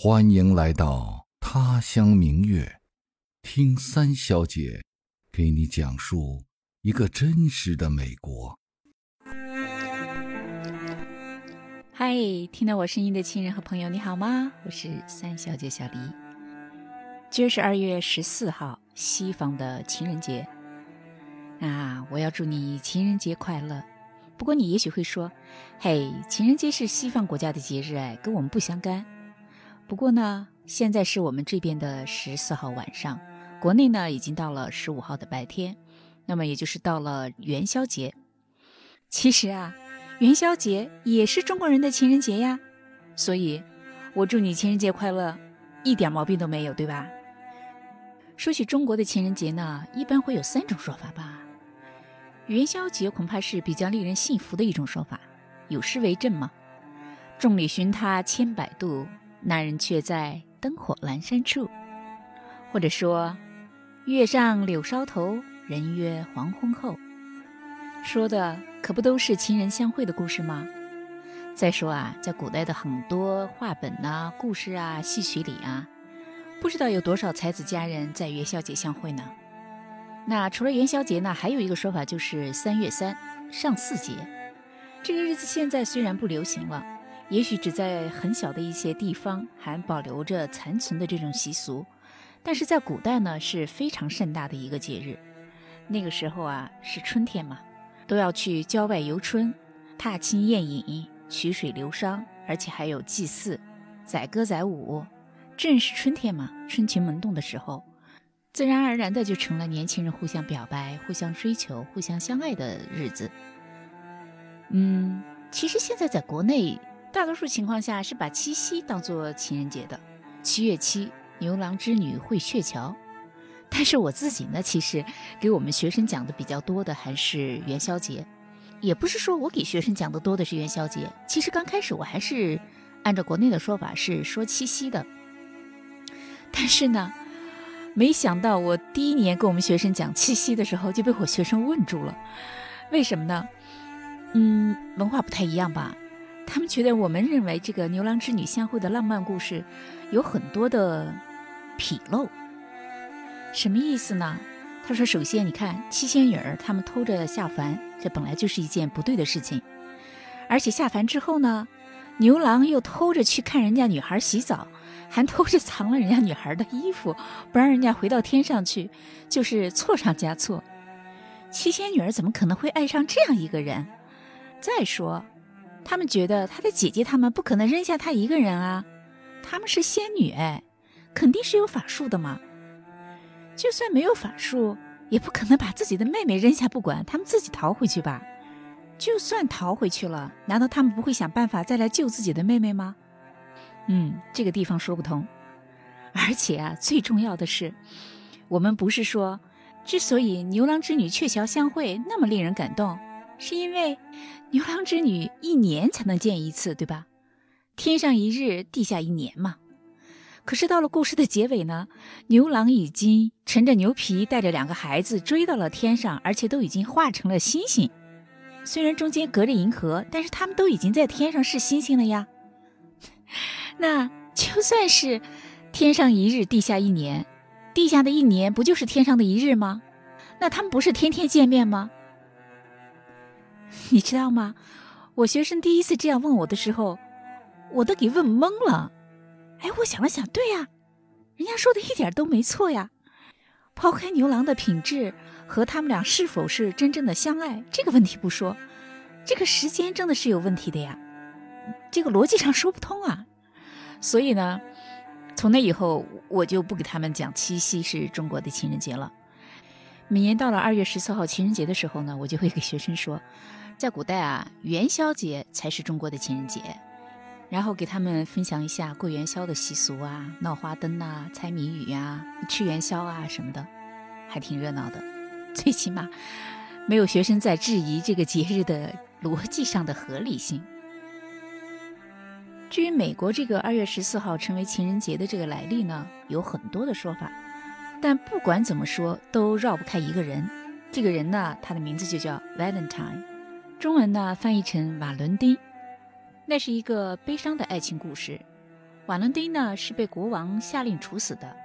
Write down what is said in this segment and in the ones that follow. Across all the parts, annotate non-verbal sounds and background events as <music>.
欢迎来到他乡明月，听三小姐给你讲述一个真实的美国。嗨，听到我声音的亲人和朋友，你好吗？我是三小姐小黎。今儿是二月十四号，西方的情人节。啊，我要祝你情人节快乐。不过你也许会说，嘿，情人节是西方国家的节日，哎，跟我们不相干。不过呢，现在是我们这边的十四号晚上，国内呢已经到了十五号的白天，那么也就是到了元宵节。其实啊，元宵节也是中国人的情人节呀，所以，我祝你情人节快乐，一点毛病都没有，对吧？说起中国的情人节呢，一般会有三种说法吧。元宵节恐怕是比较令人信服的一种说法，有诗为证吗？众里寻他千百度。那人却在灯火阑珊处，或者说“月上柳梢头，人约黄昏后”，说的可不都是情人相会的故事吗？再说啊，在古代的很多话本呐、故事啊、戏曲里啊，不知道有多少才子佳人在元宵节相会呢？那除了元宵节呢，还有一个说法就是三月三上巳节，这个日子现在虽然不流行了。也许只在很小的一些地方还保留着残存的这种习俗，但是在古代呢是非常盛大的一个节日。那个时候啊是春天嘛，都要去郊外游春，踏青宴饮，曲水流觞，而且还有祭祀、载歌载舞。正是春天嘛，春情萌动的时候，自然而然的就成了年轻人互相表白、互相追求、互相相爱的日子。嗯，其实现在在国内。大多数情况下是把七夕当做情人节的，七月七，牛郎织女会鹊桥。但是我自己呢，其实给我们学生讲的比较多的还是元宵节，也不是说我给学生讲的多的是元宵节。其实刚开始我还是按照国内的说法是说七夕的，但是呢，没想到我第一年跟我们学生讲七夕的时候就被我学生问住了，为什么呢？嗯，文化不太一样吧。他们觉得我们认为这个牛郎织女相会的浪漫故事有很多的纰漏，什么意思呢？他说：“首先，你看七仙女儿他们偷着下凡，这本来就是一件不对的事情。而且下凡之后呢，牛郎又偷着去看人家女孩洗澡，还偷着藏了人家女孩的衣服，不让人家回到天上去，就是错上加错。七仙女儿怎么可能会爱上这样一个人？再说。”他们觉得他的姐姐他们不可能扔下他一个人啊，他们是仙女哎，肯定是有法术的嘛。就算没有法术，也不可能把自己的妹妹扔下不管，他们自己逃回去吧。就算逃回去了，难道他们不会想办法再来救自己的妹妹吗？嗯，这个地方说不通。而且啊，最重要的是，我们不是说，之所以牛郎织女鹊桥相会那么令人感动。是因为牛郎织女一年才能见一次，对吧？天上一日，地下一年嘛。可是到了故事的结尾呢，牛郎已经乘着牛皮，带着两个孩子追到了天上，而且都已经化成了星星。虽然中间隔着银河，但是他们都已经在天上是星星了呀。<laughs> 那就算是天上一日，地下一年，地下的一年不就是天上的一日吗？那他们不是天天见面吗？<laughs> 你知道吗？我学生第一次这样问我的时候，我都给问懵了。哎，我想了想，对呀，人家说的一点都没错呀。抛开牛郎的品质和他们俩是否是真正的相爱这个问题不说，这个时间真的是有问题的呀，这个逻辑上说不通啊。所以呢，从那以后我就不给他们讲七夕是中国的情人节了。每年到了二月十四号情人节的时候呢，我就会给学生说。在古代啊，元宵节才是中国的情人节，然后给他们分享一下过元宵的习俗啊，闹花灯啊，猜谜语呀，吃元宵啊什么的，还挺热闹的。<laughs> 最起码没有学生在质疑这个节日的逻辑上的合理性。至于美国这个二月十四号成为情人节的这个来历呢，有很多的说法，但不管怎么说，都绕不开一个人。这个人呢，他的名字就叫 Valentine。中文呢翻译成瓦伦丁，那是一个悲伤的爱情故事。瓦伦丁呢是被国王下令处死的。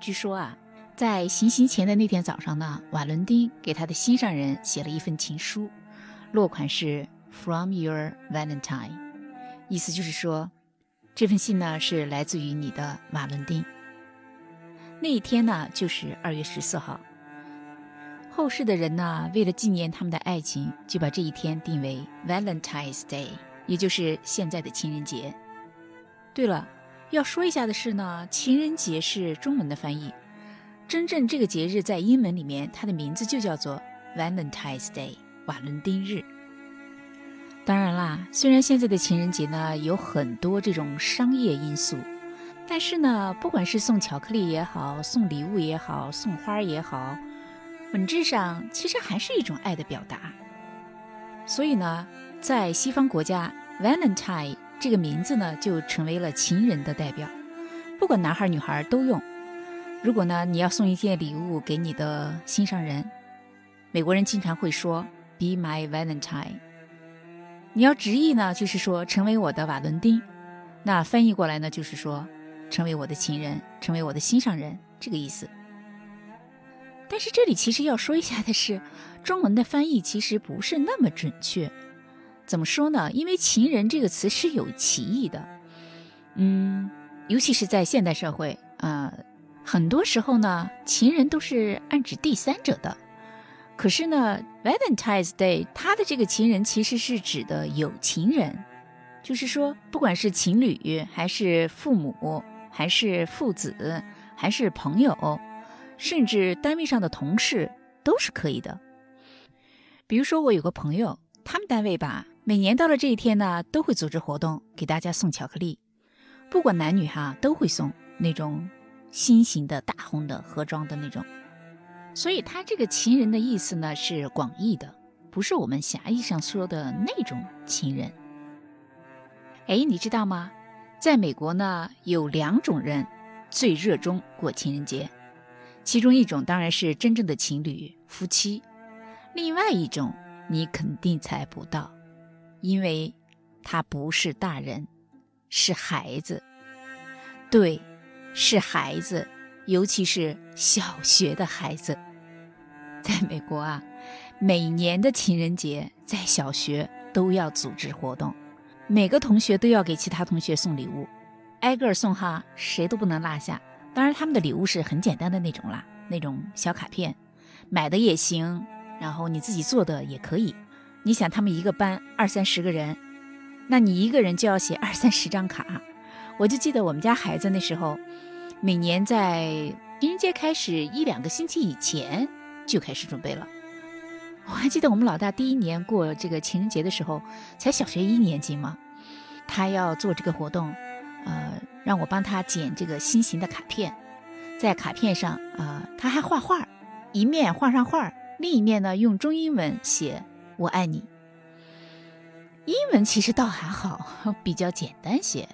据说啊，在行刑前的那天早上呢，瓦伦丁给他的心上人写了一份情书，落款是 “From your Valentine”，意思就是说，这份信呢是来自于你的瓦伦丁。那一天呢就是二月十四号。后世的人呢，为了纪念他们的爱情，就把这一天定为 Valentine's Day，也就是现在的情人节。对了，要说一下的是呢，情人节是中文的翻译，真正这个节日在英文里面，它的名字就叫做 Valentine's Day，瓦伦丁日。当然啦，虽然现在的情人节呢有很多这种商业因素，但是呢，不管是送巧克力也好，送礼物也好，送花也好。本质上其实还是一种爱的表达，所以呢，在西方国家，Valentine 这个名字呢就成为了情人的代表，不管男孩女孩都用。如果呢你要送一件礼物给你的心上人，美国人经常会说 “Be my Valentine”。你要直译呢，就是说成为我的瓦伦丁。那翻译过来呢，就是说成为我的情人，成为我的心上人，这个意思。但是这里其实要说一下的是，中文的翻译其实不是那么准确。怎么说呢？因为“情人”这个词是有歧义的。嗯，尤其是在现代社会，呃，很多时候呢，情人都是暗指第三者的。可是呢，Valentine's Day 它的这个情人其实是指的有情人，就是说，不管是情侣，还是父母，还是父子，还是朋友。甚至单位上的同事都是可以的。比如说，我有个朋友，他们单位吧，每年到了这一天呢，都会组织活动给大家送巧克力，不管男女哈，都会送那种心形的大红的盒装的那种。所以，他这个情人的意思呢是广义的，不是我们狭义上说的那种情人。哎，你知道吗？在美国呢，有两种人最热衷过情人节。其中一种当然是真正的情侣夫妻，另外一种你肯定猜不到，因为他不是大人，是孩子。对，是孩子，尤其是小学的孩子。在美国啊，每年的情人节在小学都要组织活动，每个同学都要给其他同学送礼物，挨个送哈，谁都不能落下。当然，他们的礼物是很简单的那种啦，那种小卡片，买的也行，然后你自己做的也可以。你想，他们一个班二三十个人，那你一个人就要写二三十张卡。我就记得我们家孩子那时候，每年在情人节开始一两个星期以前就开始准备了。我还记得我们老大第一年过这个情人节的时候，才小学一年级嘛，他要做这个活动。呃，让我帮他剪这个心形的卡片，在卡片上啊，他还画画，一面画上画，另一面呢用中英文写“我爱你”。英文其实倒还好，<laughs> 比较简单些。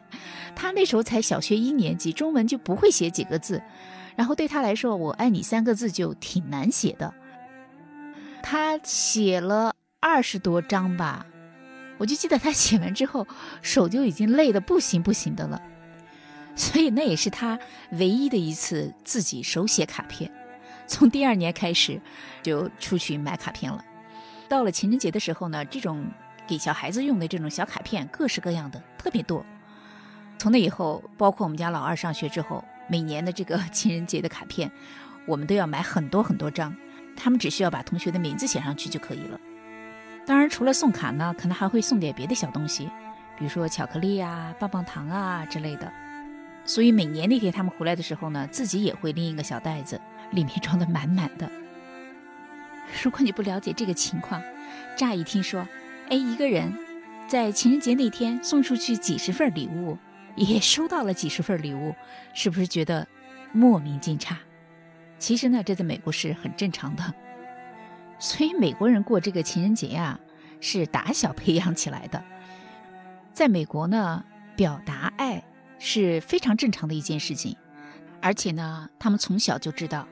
他那时候才小学一年级，中文就不会写几个字，然后对他来说，“我爱你”三个字就挺难写的。他写了二十多张吧。我就记得他写完之后，手就已经累得不行不行的了，所以那也是他唯一的一次自己手写卡片。从第二年开始，就出去买卡片了。到了情人节的时候呢，这种给小孩子用的这种小卡片，各式各样的特别多。从那以后，包括我们家老二上学之后，每年的这个 <laughs> 情人节的卡片，我们都要买很多很多张。他们只需要把同学的名字写上去就可以了。当然，除了送卡呢，可能还会送点别的小东西，比如说巧克力啊、棒棒糖啊之类的。所以每年那天他们回来的时候呢，自己也会拎一个小袋子，里面装的满满的。<laughs> 如果你不了解这个情况，乍一听说，哎，一个人在情人节那天送出去几十份礼物，也收到了几十份礼物，是不是觉得莫名惊诧？其实呢，这在美国是很正常的。所以美国人过这个情人节呀，是打小培养起来的。在美国呢，表达爱是非常正常的一件事情，而且呢，他们从小就知道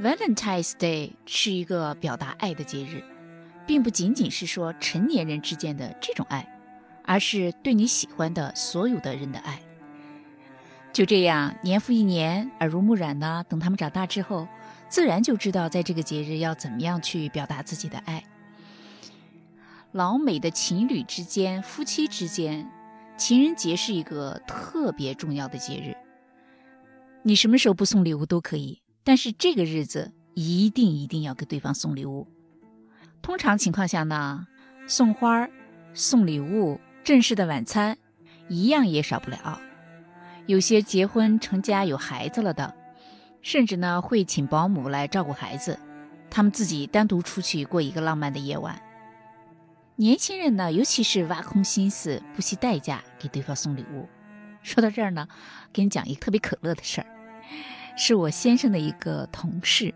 ，Valentine's Day 是一个表达爱的节日，并不仅仅是说成年人之间的这种爱，而是对你喜欢的所有的人的爱。就这样，年复一年，耳濡目染呢。等他们长大之后，自然就知道在这个节日要怎么样去表达自己的爱。老美的情侣之间、夫妻之间，情人节是一个特别重要的节日。你什么时候不送礼物都可以，但是这个日子一定一定要给对方送礼物。通常情况下呢，送花、送礼物、正式的晚餐，一样也少不了。有些结婚成家有孩子了的，甚至呢会请保姆来照顾孩子，他们自己单独出去过一个浪漫的夜晚。年轻人呢，尤其是挖空心思、不惜代价给对方送礼物。说到这儿呢，给你讲一个特别可乐的事儿，是我先生的一个同事，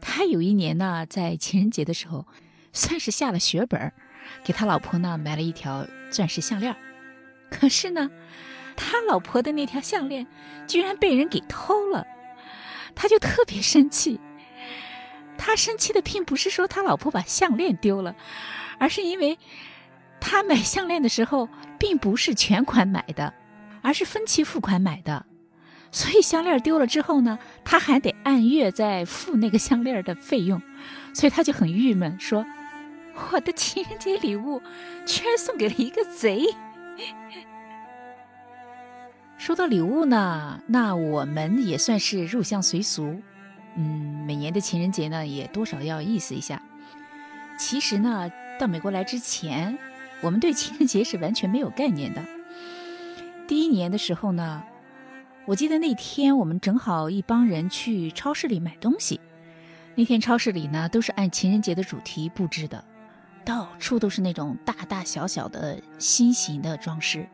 他有一年呢在情人节的时候，算是下了血本，给他老婆呢买了一条钻石项链，可是呢。他老婆的那条项链居然被人给偷了，他就特别生气。他生气的并不是说他老婆把项链丢了，而是因为他买项链的时候并不是全款买的，而是分期付款买的。所以项链丢了之后呢，他还得按月再付那个项链的费用，所以他就很郁闷，说：“我的情人节礼物居然送给了一个贼。”说到礼物呢，那我们也算是入乡随俗，嗯，每年的情人节呢，也多少要意思一下。其实呢，到美国来之前，我们对情人节是完全没有概念的。第一年的时候呢，我记得那天我们正好一帮人去超市里买东西，那天超市里呢都是按情人节的主题布置的，到处都是那种大大小小的心形的装饰，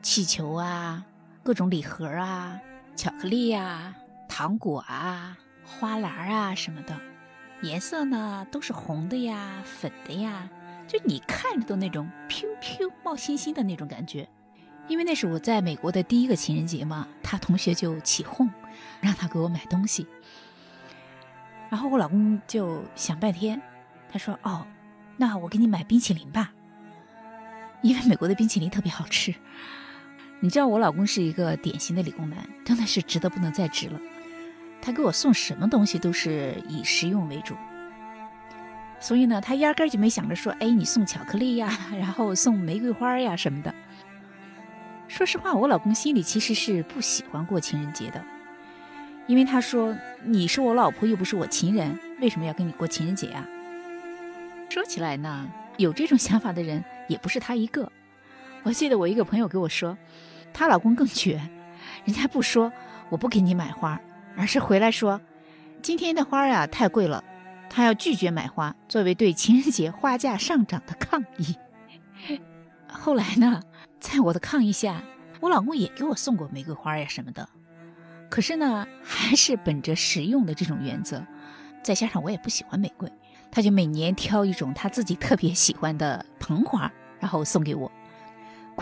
气球啊。各种礼盒啊，巧克力呀，糖果啊，花篮啊什么的，颜色呢都是红的呀，粉的呀，就你看着都那种飘飘冒星星的那种感觉。因为那是我在美国的第一个情人节嘛，他同学就起哄，让他给我买东西。然后我老公就想半天，他说：“哦，那我给你买冰淇淋吧，因为美国的冰淇淋特别好吃。”你知道我老公是一个典型的理工男，真的是直的不能再直了。他给我送什么东西都是以实用为主，所以呢，他压根儿就没想着说，哎，你送巧克力呀，<laughs> 然后送玫瑰花呀什么的。说实话，我老公心里其实是不喜欢过情人节的，因为他说，你是我老婆又不是我情人，为什么要跟你过情人节啊？说起来呢，有这种想法的人也不是他一个。我记得我一个朋友给我说，她老公更绝，人家不说我不给你买花，而是回来说，今天的花呀太贵了，他要拒绝买花，作为对情人节花价上涨的抗议。<laughs> 后来呢，在我的抗议下，我老公也给我送过玫瑰花呀什么的，可是呢，还是本着实用的这种原则，再加上我也不喜欢玫瑰，他就每年挑一种他自己特别喜欢的盆花，然后送给我。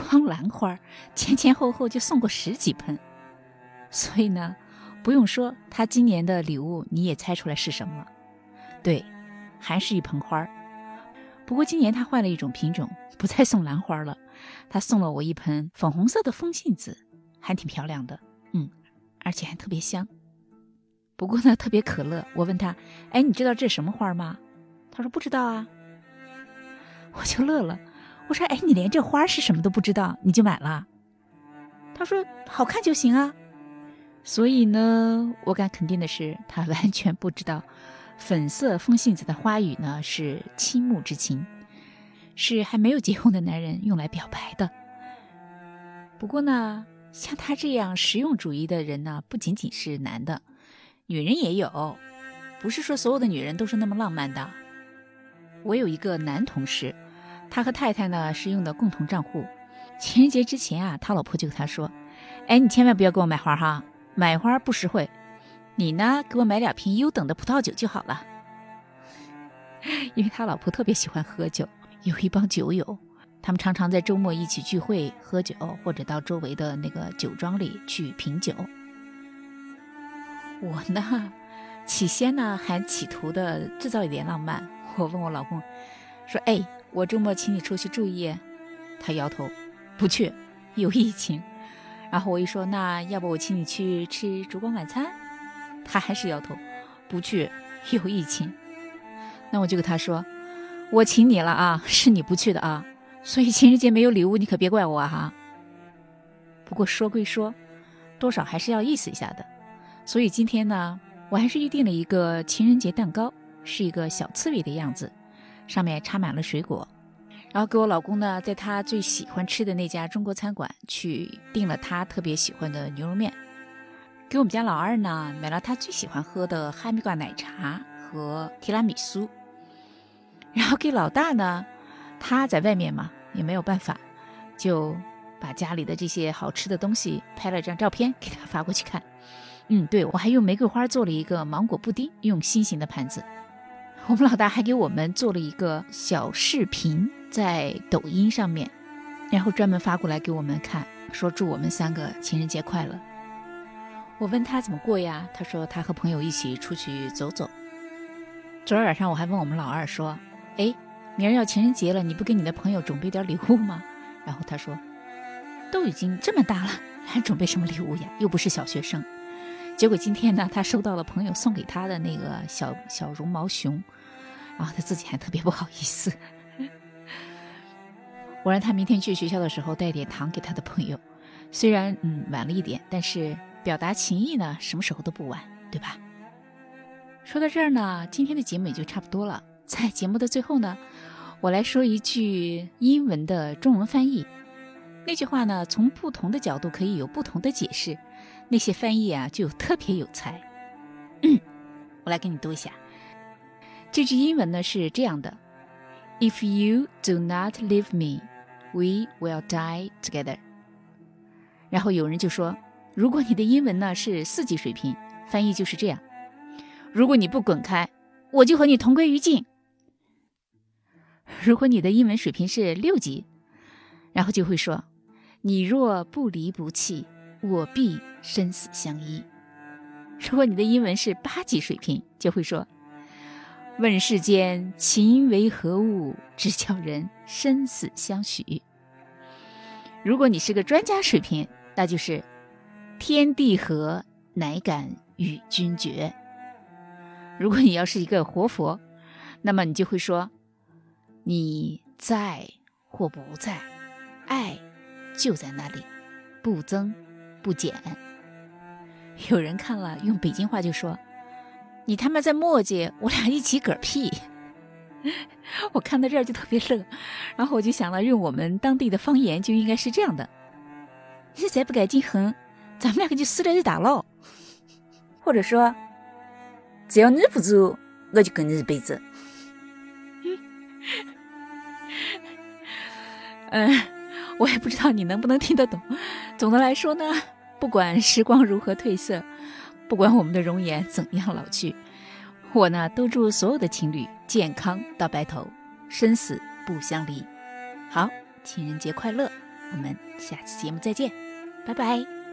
光兰花前前后后就送过十几盆，所以呢，不用说，他今年的礼物你也猜出来是什么了？对，还是一盆花不过今年他换了一种品种，不再送兰花了，他送了我一盆粉红色的风信子，还挺漂亮的，嗯，而且还特别香。不过呢，特别可乐。我问他，哎，你知道这什么花吗？他说不知道啊。我就乐了。我说：“哎，你连这花是什么都不知道，你就买了？”他说：“好看就行啊。”所以呢，我敢肯定的是，他完全不知道，粉色风信子的花语呢是倾慕之情，是还没有结婚的男人用来表白的。不过呢，像他这样实用主义的人呢，不仅仅是男的，女人也有，不是说所有的女人都是那么浪漫的。我有一个男同事。他和太太呢是用的共同账户，情人节之前啊，他老婆就跟他说：“哎，你千万不要给我买花哈，买花不实惠。你呢，给我买两瓶优等的葡萄酒就好了。”因为他老婆特别喜欢喝酒，有一帮酒友，他们常常在周末一起聚会喝酒，或者到周围的那个酒庄里去品酒。我呢，起先呢还企图的制造一点浪漫，我问我老公说：“哎。”我周末请你出去住一夜，他摇头，不去，有疫情。然后我一说，那要不我请你去吃烛光晚餐？他还是摇头，不去，有疫情。那我就跟他说，我请你了啊，是你不去的啊，所以情人节没有礼物，你可别怪我哈。不过说归说，多少还是要意思一下的。所以今天呢，我还是预定了一个情人节蛋糕，是一个小刺猬的样子，上面插满了水果。然后给我老公呢，在他最喜欢吃的那家中国餐馆去订了他特别喜欢的牛肉面。给我们家老二呢，买了他最喜欢喝的哈密瓜奶茶和提拉米苏。然后给老大呢，他在外面嘛，也没有办法，就把家里的这些好吃的东西拍了张照片给他发过去看。嗯，对我还用玫瑰花做了一个芒果布丁，用心形的盘子。<laughs> 我们老大还给我们做了一个小视频。在抖音上面，然后专门发过来给我们看，说祝我们三个情人节快乐。我问他怎么过呀？他说他和朋友一起出去走走。昨儿晚上我还问我们老二说：“哎，明儿要情人节了，你不给你的朋友准备点礼物吗？”然后他说：“都已经这么大了，还准备什么礼物呀？又不是小学生。”结果今天呢，他收到了朋友送给他的那个小小绒毛熊，然后他自己还特别不好意思。<laughs> 我让他明天去学校的时候带点糖给他的朋友，虽然嗯晚了一点，但是表达情谊呢，什么时候都不晚，对吧？说到这儿呢，今天的节目也就差不多了。在节目的最后呢，我来说一句英文的中文翻译。那句话呢，从不同的角度可以有不同的解释，那些翻译啊就特别有才。我来给你读一下，这句英文呢是这样的：If you do not leave me。We will die together。然后有人就说：“如果你的英文呢是四级水平，翻译就是这样：如果你不滚开，我就和你同归于尽。如果你的英文水平是六级，然后就会说：你若不离不弃，我必生死相依。如果你的英文是八级水平，就会说：问世间情为何物，直叫人生死相许。如果你是个专家水平，那就是天地合，乃敢与君绝。如果你要是一个活佛，那么你就会说：你在或不在，爱就在那里，不增不减。有人看了用北京话就说。你他妈在磨叽，我俩一起嗝屁。我看到这儿就特别乐，然后我就想了，用我们当地的方言就应该是这样的：你再不赶紧哼，咱们两个就死在这大牢。或者说，只要你不走，我就跟你一辈子。<laughs> 嗯，我也不知道你能不能听得懂。总的来说呢，不管时光如何褪色。<laughs> 不管我们的容颜怎样老去，我呢都祝所有的情侣健康到白头，生死不相离。好，情人节快乐！我们下期节目再见，拜拜。